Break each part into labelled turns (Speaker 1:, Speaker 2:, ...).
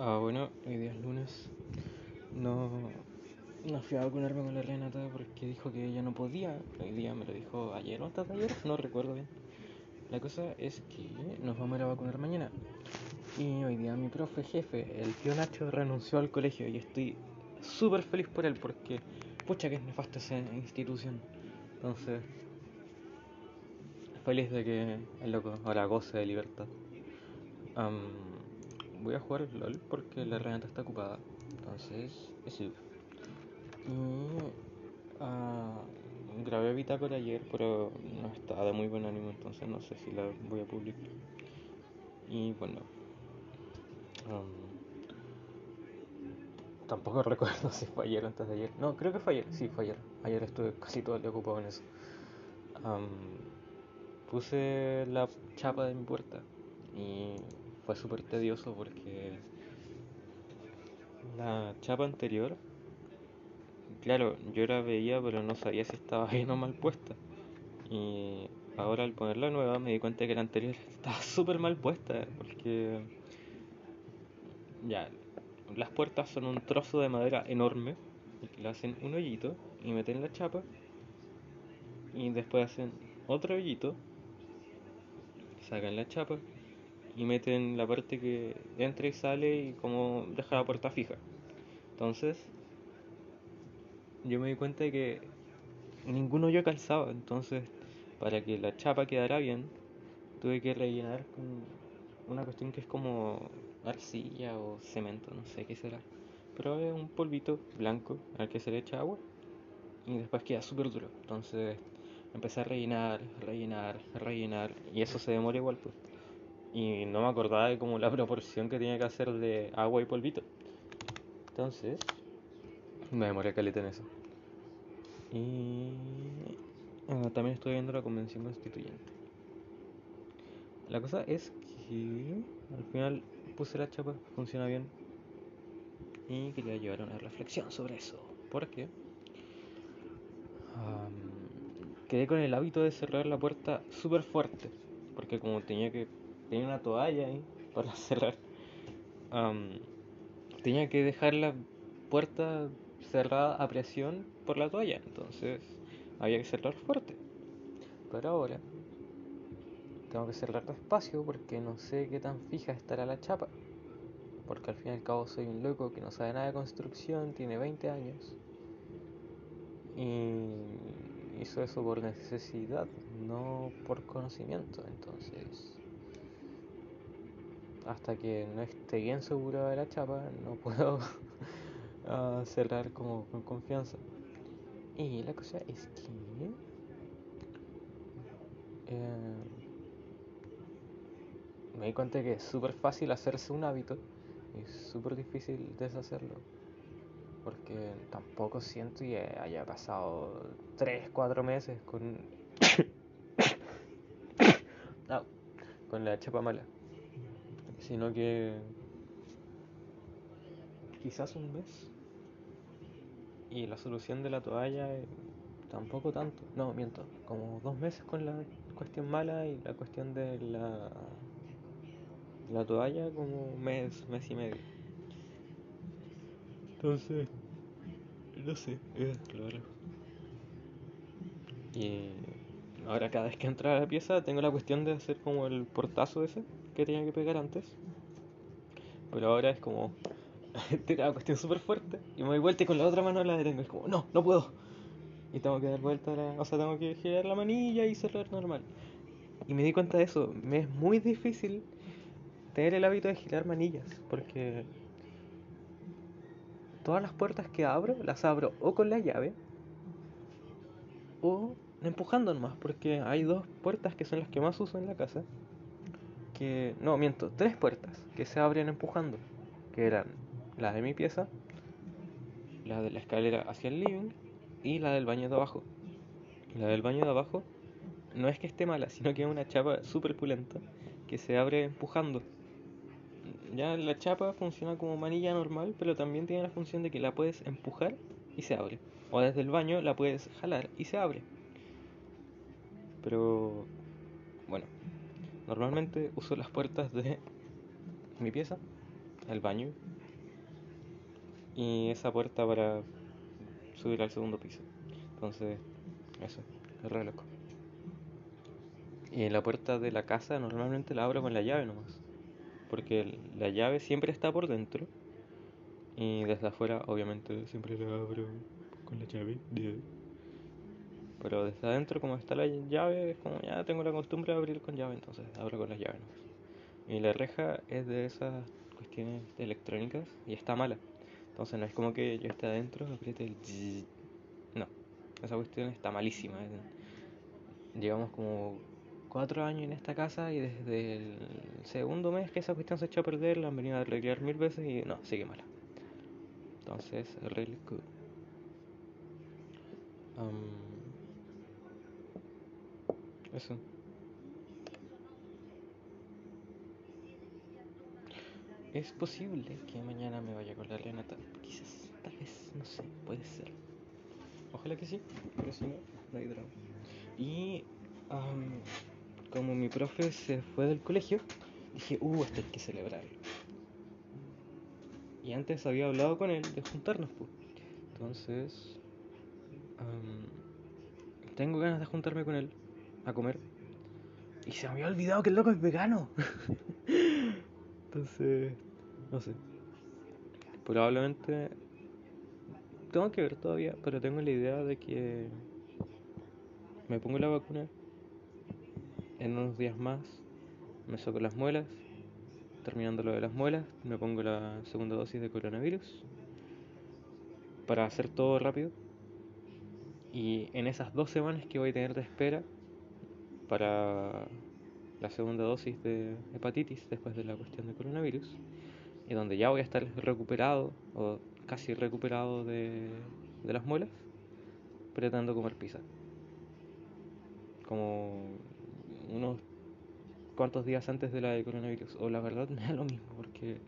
Speaker 1: Ah, bueno, hoy día es lunes. No, no fui a vacunarme con la Renata porque dijo que ella no podía. Hoy día me lo dijo ayer o antes ayer, no recuerdo bien. La cosa es que nos vamos a ir a vacunar mañana. Y hoy día mi profe jefe, el tío Nacho, renunció al colegio y estoy súper feliz por él porque, pucha, que es nefasta esa institución. Entonces, feliz de que el loco ahora goce de libertad. Am, voy a jugar LOL porque la Renata está ocupada. Entonces, eso. Y ah, grabé bitácora ayer, pero no estaba de muy buen ánimo, entonces no sé si la voy a publicar. Y bueno, am, tampoco recuerdo si fue ayer o antes de ayer. No, creo que fue ayer, sí, fue ayer. Ayer estuve casi todo el día ocupado en eso. Am, puse la chapa de mi puerta y fue súper tedioso porque la chapa anterior, claro, yo la veía pero no sabía si estaba bien o mal puesta. Y ahora al poner la nueva me di cuenta que la anterior estaba súper mal puesta porque ya, las puertas son un trozo de madera enorme le hacen un hoyito y meten la chapa y después hacen otro hoyito, sacan la chapa y meten la parte que entra y sale y como deja la puerta fija. Entonces, yo me di cuenta de que ninguno yo calzaba, entonces para que la chapa quedara bien, tuve que rellenar con una cuestión que es como arcilla o cemento, no sé qué será. Pero es un polvito blanco al que se le echa agua y después queda súper duro. Entonces empecé a rellenar, rellenar, rellenar y eso se demora igual pues. Y no me acordaba de como la proporción que tenía que hacer de agua y polvito. Entonces, me demoré caleta en eso. Y también estoy viendo la convención constituyente. La cosa es que al final puse la chapa, funciona bien. Y quería llevar una reflexión sobre eso. Porque am, quedé con el hábito de cerrar la puerta súper fuerte. Porque como tenía que tenía una toalla ahí para cerrar, am, tenía que dejar la puerta cerrada a presión por la toalla. Entonces había que cerrar fuerte. Pero ahora tengo que cerrar despacio porque no sé qué tan fija estará la chapa. Porque al fin y al cabo soy un loco que no sabe nada de construcción, tiene 20 años. Y hizo eso por necesidad, no por conocimiento. Entonces, hasta que no esté bien seguro de la chapa, no puedo ah, cerrar como con confianza. Y la cosa es que eh, me di cuenta que es súper fácil hacerse un hábito y súper difícil deshacerlo. Porque tampoco siento que haya pasado 3, 4 meses con, ah, con la chapa mala. Sino que quizás un mes. Y la solución de la toalla eh, tampoco tanto. No, miento. Como dos meses con la cuestión mala y la cuestión de la, la toalla como un mes, mes y medio. Entonces, no sé, claro. Y ahora cada vez que entra a la pieza tengo la cuestión de hacer como el portazo ese que tenía que pegar antes. Pero ahora es como tirar la cuestión súper fuerte y me doy vuelta y con la otra mano la detengo. Es como, no, no puedo. Y tengo que dar vuelta, la, o sea, tengo que girar la manilla y cerrar normal. Y me di cuenta de eso, me es muy difícil tener el hábito de girar manillas, porque todas las puertas que abro, las abro o con la llave o empujando nomás, porque hay dos puertas que son las que más uso en la casa. Que, no, miento, tres puertas que se abren empujando, que eran la de mi pieza, la de la escalera hacia el living y la del baño de abajo. La del baño de abajo no es que esté mala, sino que es una chapa súper pulenta que se abre empujando. Ya la chapa funciona como manilla normal, pero también tiene la función de que la puedes empujar y se abre. O desde el baño la puedes jalar y se abre. Pero normalmente uso las puertas de mi pieza el baño y esa puerta para subir al segundo piso. Entonces, eso, es re loco. Y la puerta de la casa normalmente la abro con la llave nomás. Porque la llave siempre está por dentro. Y desde afuera, obviamente, siempre la abro con la llave. Pero desde adentro, como está la llave, como ya tengo la costumbre de abrir con llave, entonces abro con la llave nomás. Y la reja es de esas cuestiones electrónicas y está mala. Entonces no es como que yo esté adentro, apriete el... No, esa cuestión está malísima. Llevamos como cuatro años en esta casa y desde el segundo mes que esa cuestión se echó a perder la han venido a arreglar mil veces y no, sigue mala. Entonces, really good. Eso. Es posible que mañana me vaya con la Renata. Quizás, tal vez, no sé, puede ser. Ojalá que sí, pero si no, no hay drama. Y como mi profe se fue del colegio, dije, uh, esto hay que celebrarlo. Y antes había hablado con él de juntarnos, pues. Entonces, tengo ganas de juntarme con él a comer. Y se me había olvidado que el loco es vegano. Entonces, no sé. Probablemente tengo que ver todavía, pero tengo la idea de que me pongo la vacuna en unos días más me saco las muelas. Terminando lo de las muelas, me pongo la segunda dosis de coronavirus para hacer todo rápido. Y en esas dos semanas que voy a tener de espera para la segunda dosis de hepatitis después de la cuestión de coronavirus, y donde ya voy a estar recuperado o casi recuperado de, de las muelas, pretendo comer pizza. Como unos cuantos días antes de la de coronavirus. O la verdad me da lo mismo, porque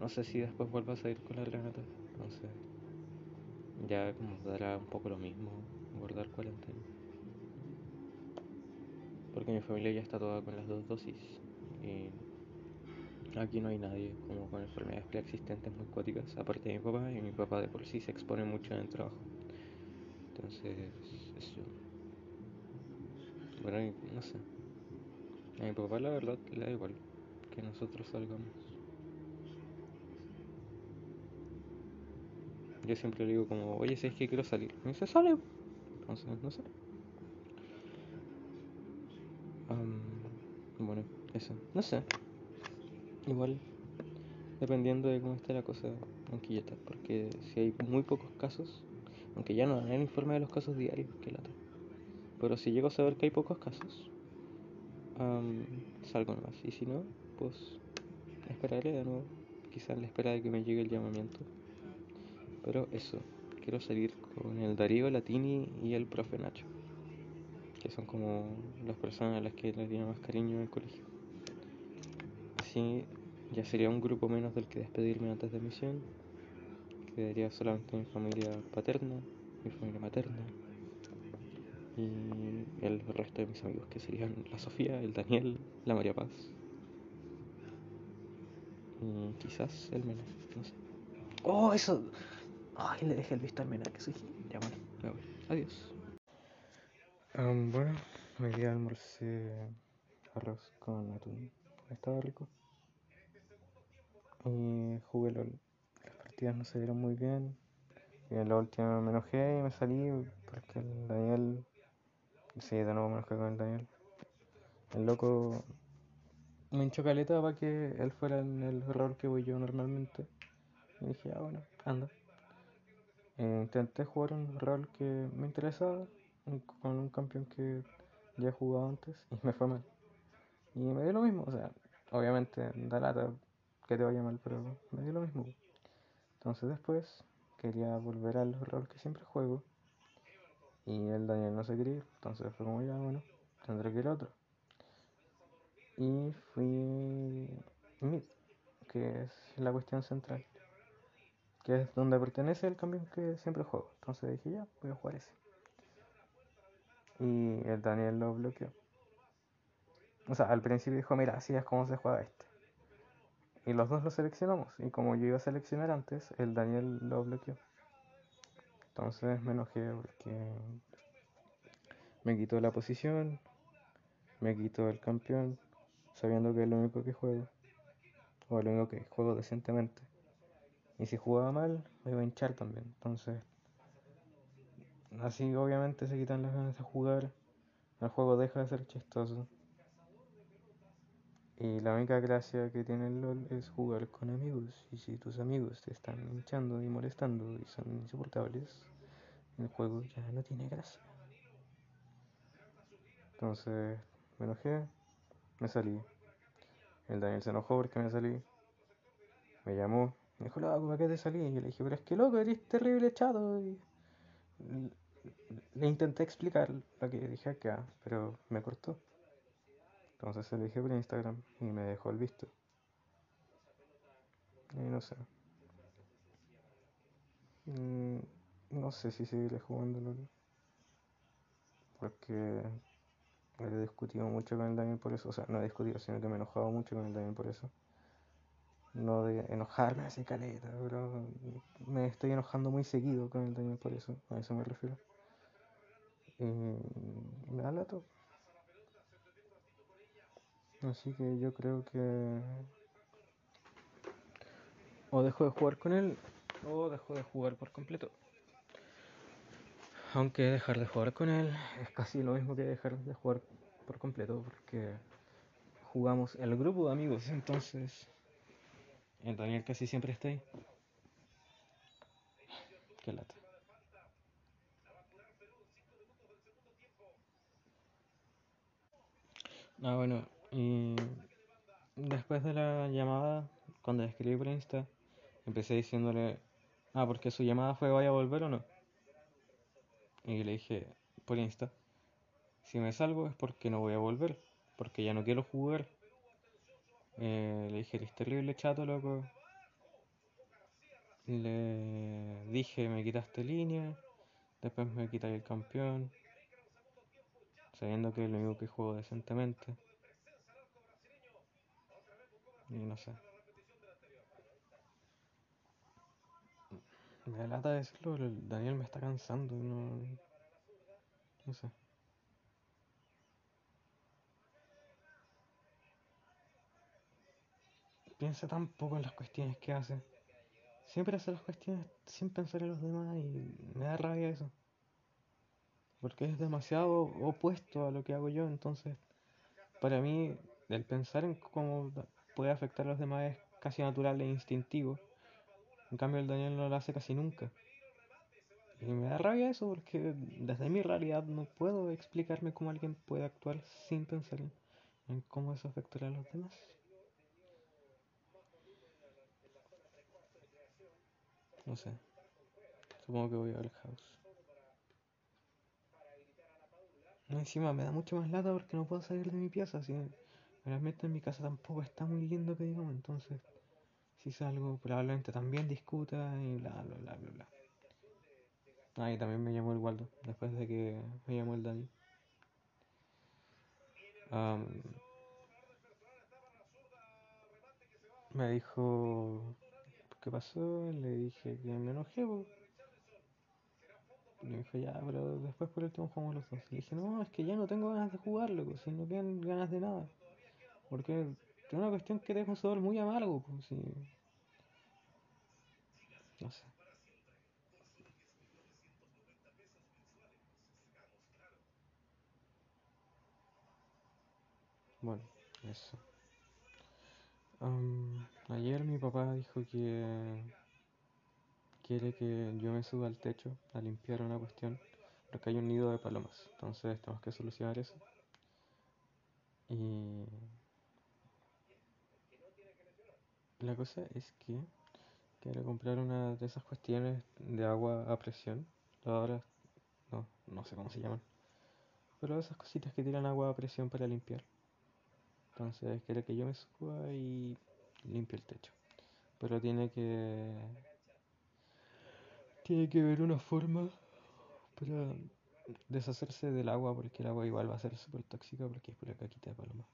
Speaker 1: no sé si después vuelvas a ir con la granata. Entonces, ya como dará un poco lo mismo guardar cuarentena. Porque mi familia ya está toda con las dos dosis. Y aquí no hay nadie como con enfermedades preexistentes muy aparte de mi papá, y mi papá de por sí se expone mucho en el trabajo. Entonces, eso. Bueno, no sé. A mi papá la verdad le da igual que nosotros salgamos. Yo siempre le digo como, oye, si es que quiero salir. Me dice, sale. Entonces, no sé. bueno, No sé. Igual, dependiendo de cómo esté la cosa en Quillota. Porque si hay muy pocos casos, aunque ya no dan el informe de los casos diarios, que lata. Pero si llego a saber que hay pocos casos, salgo nomás. Y si no, pues esperaré de nuevo. Quizás la espera de que me llegue el llamamiento. Pero eso, quiero salir con el Darío Latini y el profe Nacho. Que son como las personas a las que les tiene más cariño en el colegio. Así ya sería un grupo menos del que despedirme antes de misión. Quedaría solamente mi familia paterna, mi familia materna y el resto de mis amigos que serían la Sofía, el Daniel, la María Paz y quizás el Mena, no sé. ¡Oh, eso! ¡Ay, le dejé el visto al Mena, que soy Ya bueno, me voy. Adiós. bueno, me día almorcé arroz con atún. Estaba rico. Y jugué LOL. Las partidas no se dieron muy bien. Y en la última me enojé y me salí porque el Daniel Sí, de nuevo me enojé con el Daniel. El loco me hinchó caleta para que él fuera en el rol que voy yo normalmente. Y dije, ah, bueno, anda. E intenté jugar un rol que me interesaba con un campeón que ya he jugado antes y me fue mal. Y me dio lo mismo, o sea, obviamente da lata que te vaya mal, pero me dio lo mismo. Entonces después quería volver al rol que siempre juego y el Daniel no se quería entonces fue como ya, bueno, tendré que ir a otro. Y fui mid, que es la cuestión central, que es donde pertenece el cambio que siempre juego. Entonces dije, ya, voy a jugar ese. Y el Daniel lo bloqueó. O sea, al principio dijo, mira, así es como se juega este. Y los dos lo seleccionamos. Y como yo iba a seleccionar antes, el Daniel lo bloqueó. Entonces me enojé porque me quitó la posición, me quitó el campeón, sabiendo que es lo único que juego. O lo único que juego decentemente. Y si jugaba mal, me iba a hinchar también. Entonces, así obviamente se quitan las ganas de jugar. El juego deja de ser chistoso. Y la única gracia que tiene el LOL es jugar con amigos. Y si tus amigos te están hinchando y molestando y son insoportables, el juego ya no tiene gracia. Entonces me enojé, me salí. El Daniel se enojó porque me salí. Me llamó, me dijo, loco, ¿para qué te salí? Y le dije, pero es que loco, eres terrible chato. Y le intenté explicar lo que dije acá, pero me cortó. Entonces se lo dije por Instagram y me dejó el visto. Y no sé. Mm, no sé si seguiré jugando Porque he discutido mucho con el Daniel por eso. O sea, no he discutido, sino que me he enojado mucho con el Daniel por eso. No de enojarme así caleta, pero me estoy enojando muy seguido con el Daniel por eso. A eso me refiero. Y me da lato. Así que yo creo que o dejo de jugar con él o dejo de jugar por completo. Aunque dejar de jugar con él es casi lo mismo que dejar de jugar por completo porque jugamos el grupo de amigos, entonces el Daniel casi siempre está ahí. Qué lata. Ah, bueno, y después de la llamada, cuando escribí por Insta, empecé diciéndole, ah, porque su llamada fue vaya a volver o no. Y le dije por Insta, si me salgo es porque no voy a volver, porque ya no quiero jugar. Eh, le dije, eres terrible chato, loco. Le dije, me quitaste línea, después me quitáis el campeón, sabiendo que es lo único que juego decentemente. Y no sé. Me lata decirlo, pero Daniel me está cansando, no. No sé. Piensa tan poco en las cuestiones que hace. Siempre hace las cuestiones sin pensar en los demás y me da rabia eso. Porque es demasiado opuesto a lo que hago yo, entonces para mí el pensar en cómo puede afectar a los demás es casi natural e instintivo. En cambio el Daniel no lo hace casi nunca. Y me da rabia eso porque desde mi realidad no puedo explicarme cómo alguien puede actuar sin pensar en, cómo eso afectará a los demás. No sé. Supongo que voy a ver House. encima me da mucho más lata porque no puedo salir de mi pieza. Así realmente en mi casa tampoco está muy lindo que digamos. Entonces, si salgo, probablemente también discuta y bla, bla, bla, bla, bla. Ah, y también me llamó el Waldo, después de que me llamó el Dani. me dijo, ¿qué pasó? Le dije que me enojé. Y me dijo, ya, pero después por último jugamos los dos. Le dije, no, es que ya no tengo ganas de jugar, loco, si no tienen ganas de nada. Porque es una cuestión que deja un sabor muy amargo, pues, sí. No sé. Bueno, eso. ayer mi papá dijo que quiere que yo me suba al techo a limpiar una cuestión porque hay un nido de palomas. Entonces tenemos que solucionar eso. Y la cosa es que quiero comprar una de esas cuestiones de agua a presión. Ahora no, no sé cómo se llaman. Pero esas cositas que tiran agua a presión para limpiar. Entonces quiere que yo me suba y limpie el techo. Pero tiene que. Tiene que haber una forma para deshacerse del agua, porque el agua igual va a ser súper tóxica porque es pura caquita de paloma.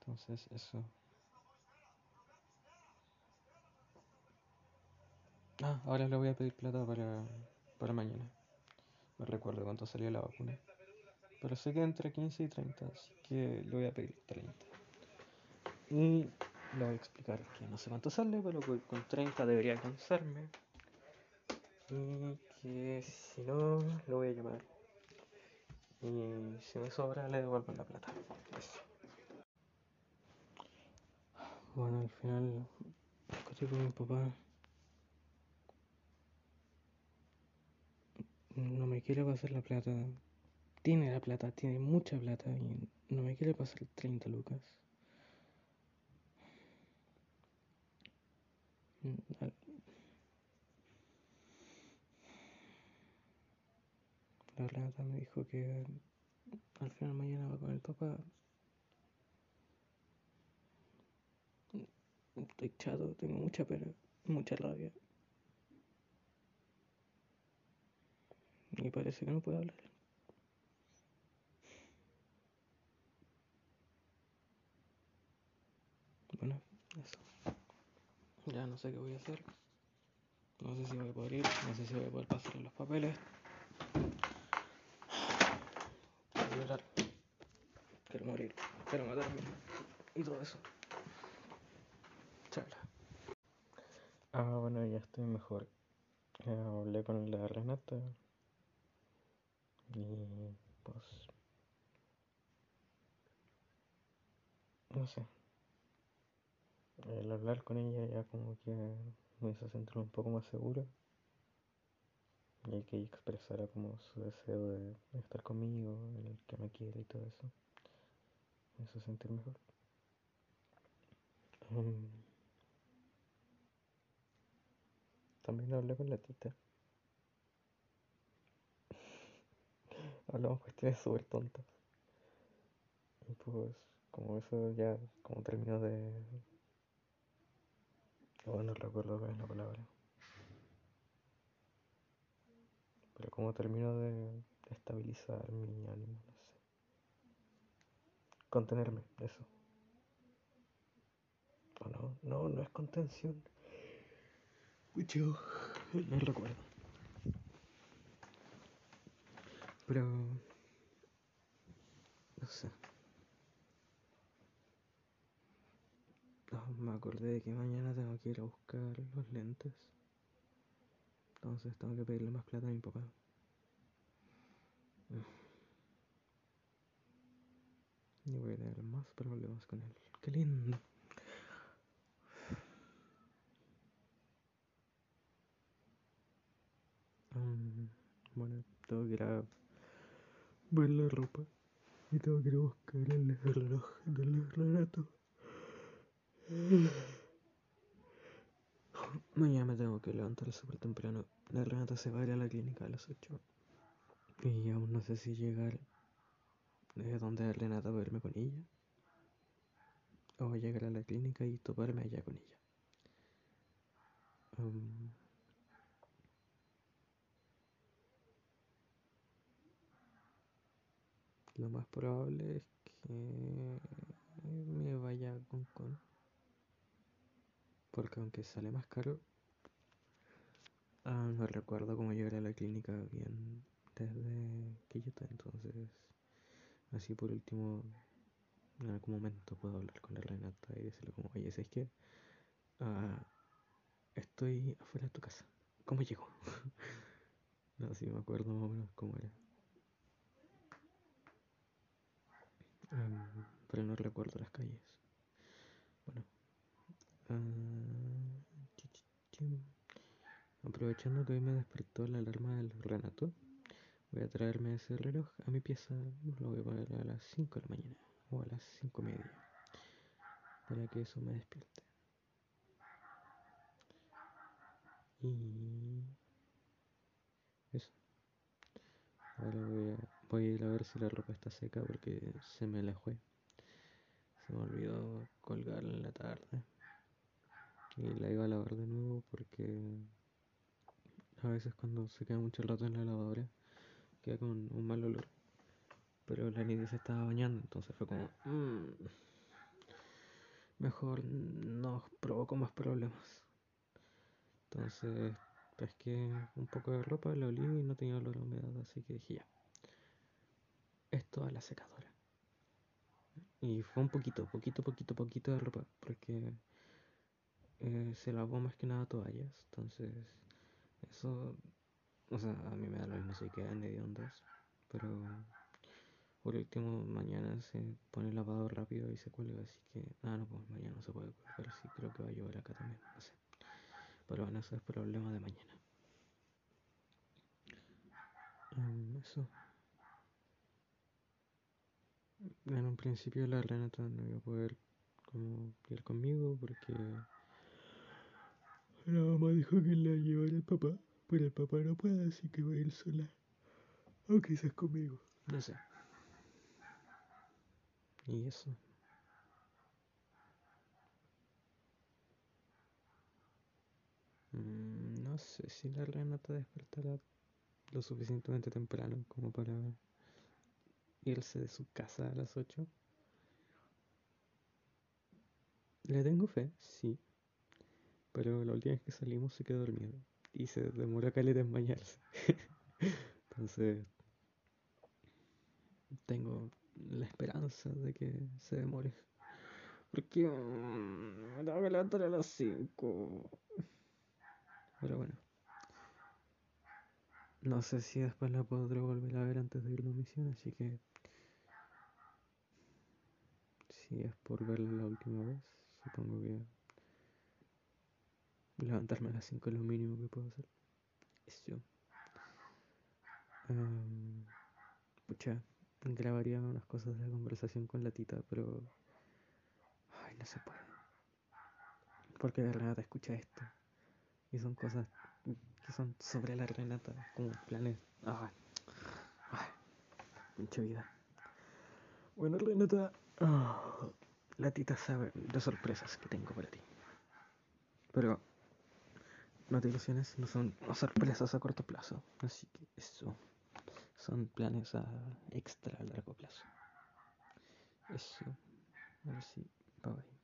Speaker 1: Entonces, eso. Ah, ahora le voy a pedir plata para, para mañana. No recuerdo cuánto salió la vacuna. Pero sé que entre 15 y 30, así que le voy a pedir 30. Y le voy a explicar que no sé cuánto sale, pero con 30 debería alcanzarme. Y que si no, lo voy a llamar. Y si me sobra, le devuelvo la plata. Bueno, al final, estoy con mi papá. No me quiere pasar la plata. Tiene la plata, tiene mucha plata y no me quiere pasar 30 lucas. La Renata me dijo que al final mañana va con el papá. Estoy chato, tengo mucha pena, mucha rabia. Y parece que no puedo hablar. Bueno, eso. Ya no sé qué voy a hacer. No sé si voy a poder ir, no sé si voy a poder pasar los papeles. Quiero llorar. Quiero morir. Quiero matarme. Y todo eso. Chala. Ah, bueno, ya estoy mejor. hablé con la Renata. Y pues... No sé. El hablar con ella ya como que me hizo sentir un poco más seguro. Y que ella expresara como su deseo de estar conmigo, el que me quiere y todo eso. Me hizo sentir mejor. Um, también hablé con la tita. Hablamos cuestiones súper tontas. Y pues, como eso ya, como terminó de. Oh, no recuerdo cuál es la palabra. Pero como terminó de estabilizar mi ánimo, no sé. Contenerme, eso. ¿O no? No, no es contención. Mucho. No recuerdo. Pero... No sé. No, me acordé de que mañana tengo que ir a buscar los lentes. Entonces tengo que pedirle más plata a mi papá. Y voy a tener más problemas con él. ¡Qué lindo! Um, bueno, tengo que ver la ropa. Y tengo que a buscar el reloj del relato. Mañana me tengo que levantar súper temprano. La Renata se va a ir a la clínica a las 8. Y aún no sé si llegar desde donde Renata verme con ella. O llegar a la clínica y toparme allá con ella. Um, lo más probable es que me vaya con con. Porque aunque sale más caro, ah, no recuerdo cómo llegar a la clínica bien desde estoy. Entonces, así por último, en algún momento puedo hablar con la Renata y decirle como, oye, ¿sabes qué? Ah, estoy afuera de tu casa. ¿Cómo llego? no, sí me acuerdo más o menos cómo era. Um, pero no recuerdo las calles. Bueno. Uh, aprovechando que hoy me despertó la alarma del Renato, voy a traerme ese reloj a mi pieza. Lo voy a poner a las 5 de la mañana o a las 5 y media. Para que eso me despierte. Y eso. Ahora voy a, voy a ir a ver si la ropa está seca porque se me la fue. Se me olvidó colgarla en la tarde. Y la iba a lavar de nuevo porque a veces cuando se queda mucho rato en la lavadora queda con un mal olor. Pero la niña se estaba bañando, entonces fue como... Mmm, mejor no provoco más problemas. Entonces pesqué un poco de ropa, la olí y no tenía olor a humedad, así que dije ya. Esto a la secadora. Y fue un poquito, poquito, poquito, poquito de ropa, porque eh, se lavó más que nada toallas, entonces eso, o sea, a mí me da lo mismo si quedan de ondas, pero por último mañana se pone lavado rápido y se cuelga, así que, ah, no, pues mañana no se puede pero sí creo que va a llover acá también, no sé. Pero bueno, eso es problema de mañana. Um, eso. En un principio la Renata no iba a poder como ir conmigo porque la mamá dijo que la llevara el papá, pero el papá no puede, así que va a ir sola. O quizás conmigo, no sé. Y eso. Mm, no sé si la Renata despertará lo suficientemente temprano como para irse de su casa a las 8. Le tengo fe, sí. Pero la última vez que salimos se quedó dormido. Y se demoró caleta en bañarse. Entonces, tengo la esperanza de que se demore. Porque mm, me tengo que levantar a las 5. Pero bueno. No sé si después la podré volver a ver antes de ir a la misión, así que si es por verla la última vez, supongo que levantarme a las 5 es lo mínimo que puedo hacer. Eso. Um, pucha, grabaría unas cosas de la conversación con la tita, pero. Ay, no se puede. Porque la Renata escucha esto. Y son cosas que son sobre la Renata, como planes. Ay, ay, mucha vida. Bueno, Renata. Oh, la tita sabe de sorpresas que tengo para ti. Pero no te ilusiones, no son sorpresas a corto plazo. Así que eso son planes a extra largo plazo. Eso. A ver si. Bye bye.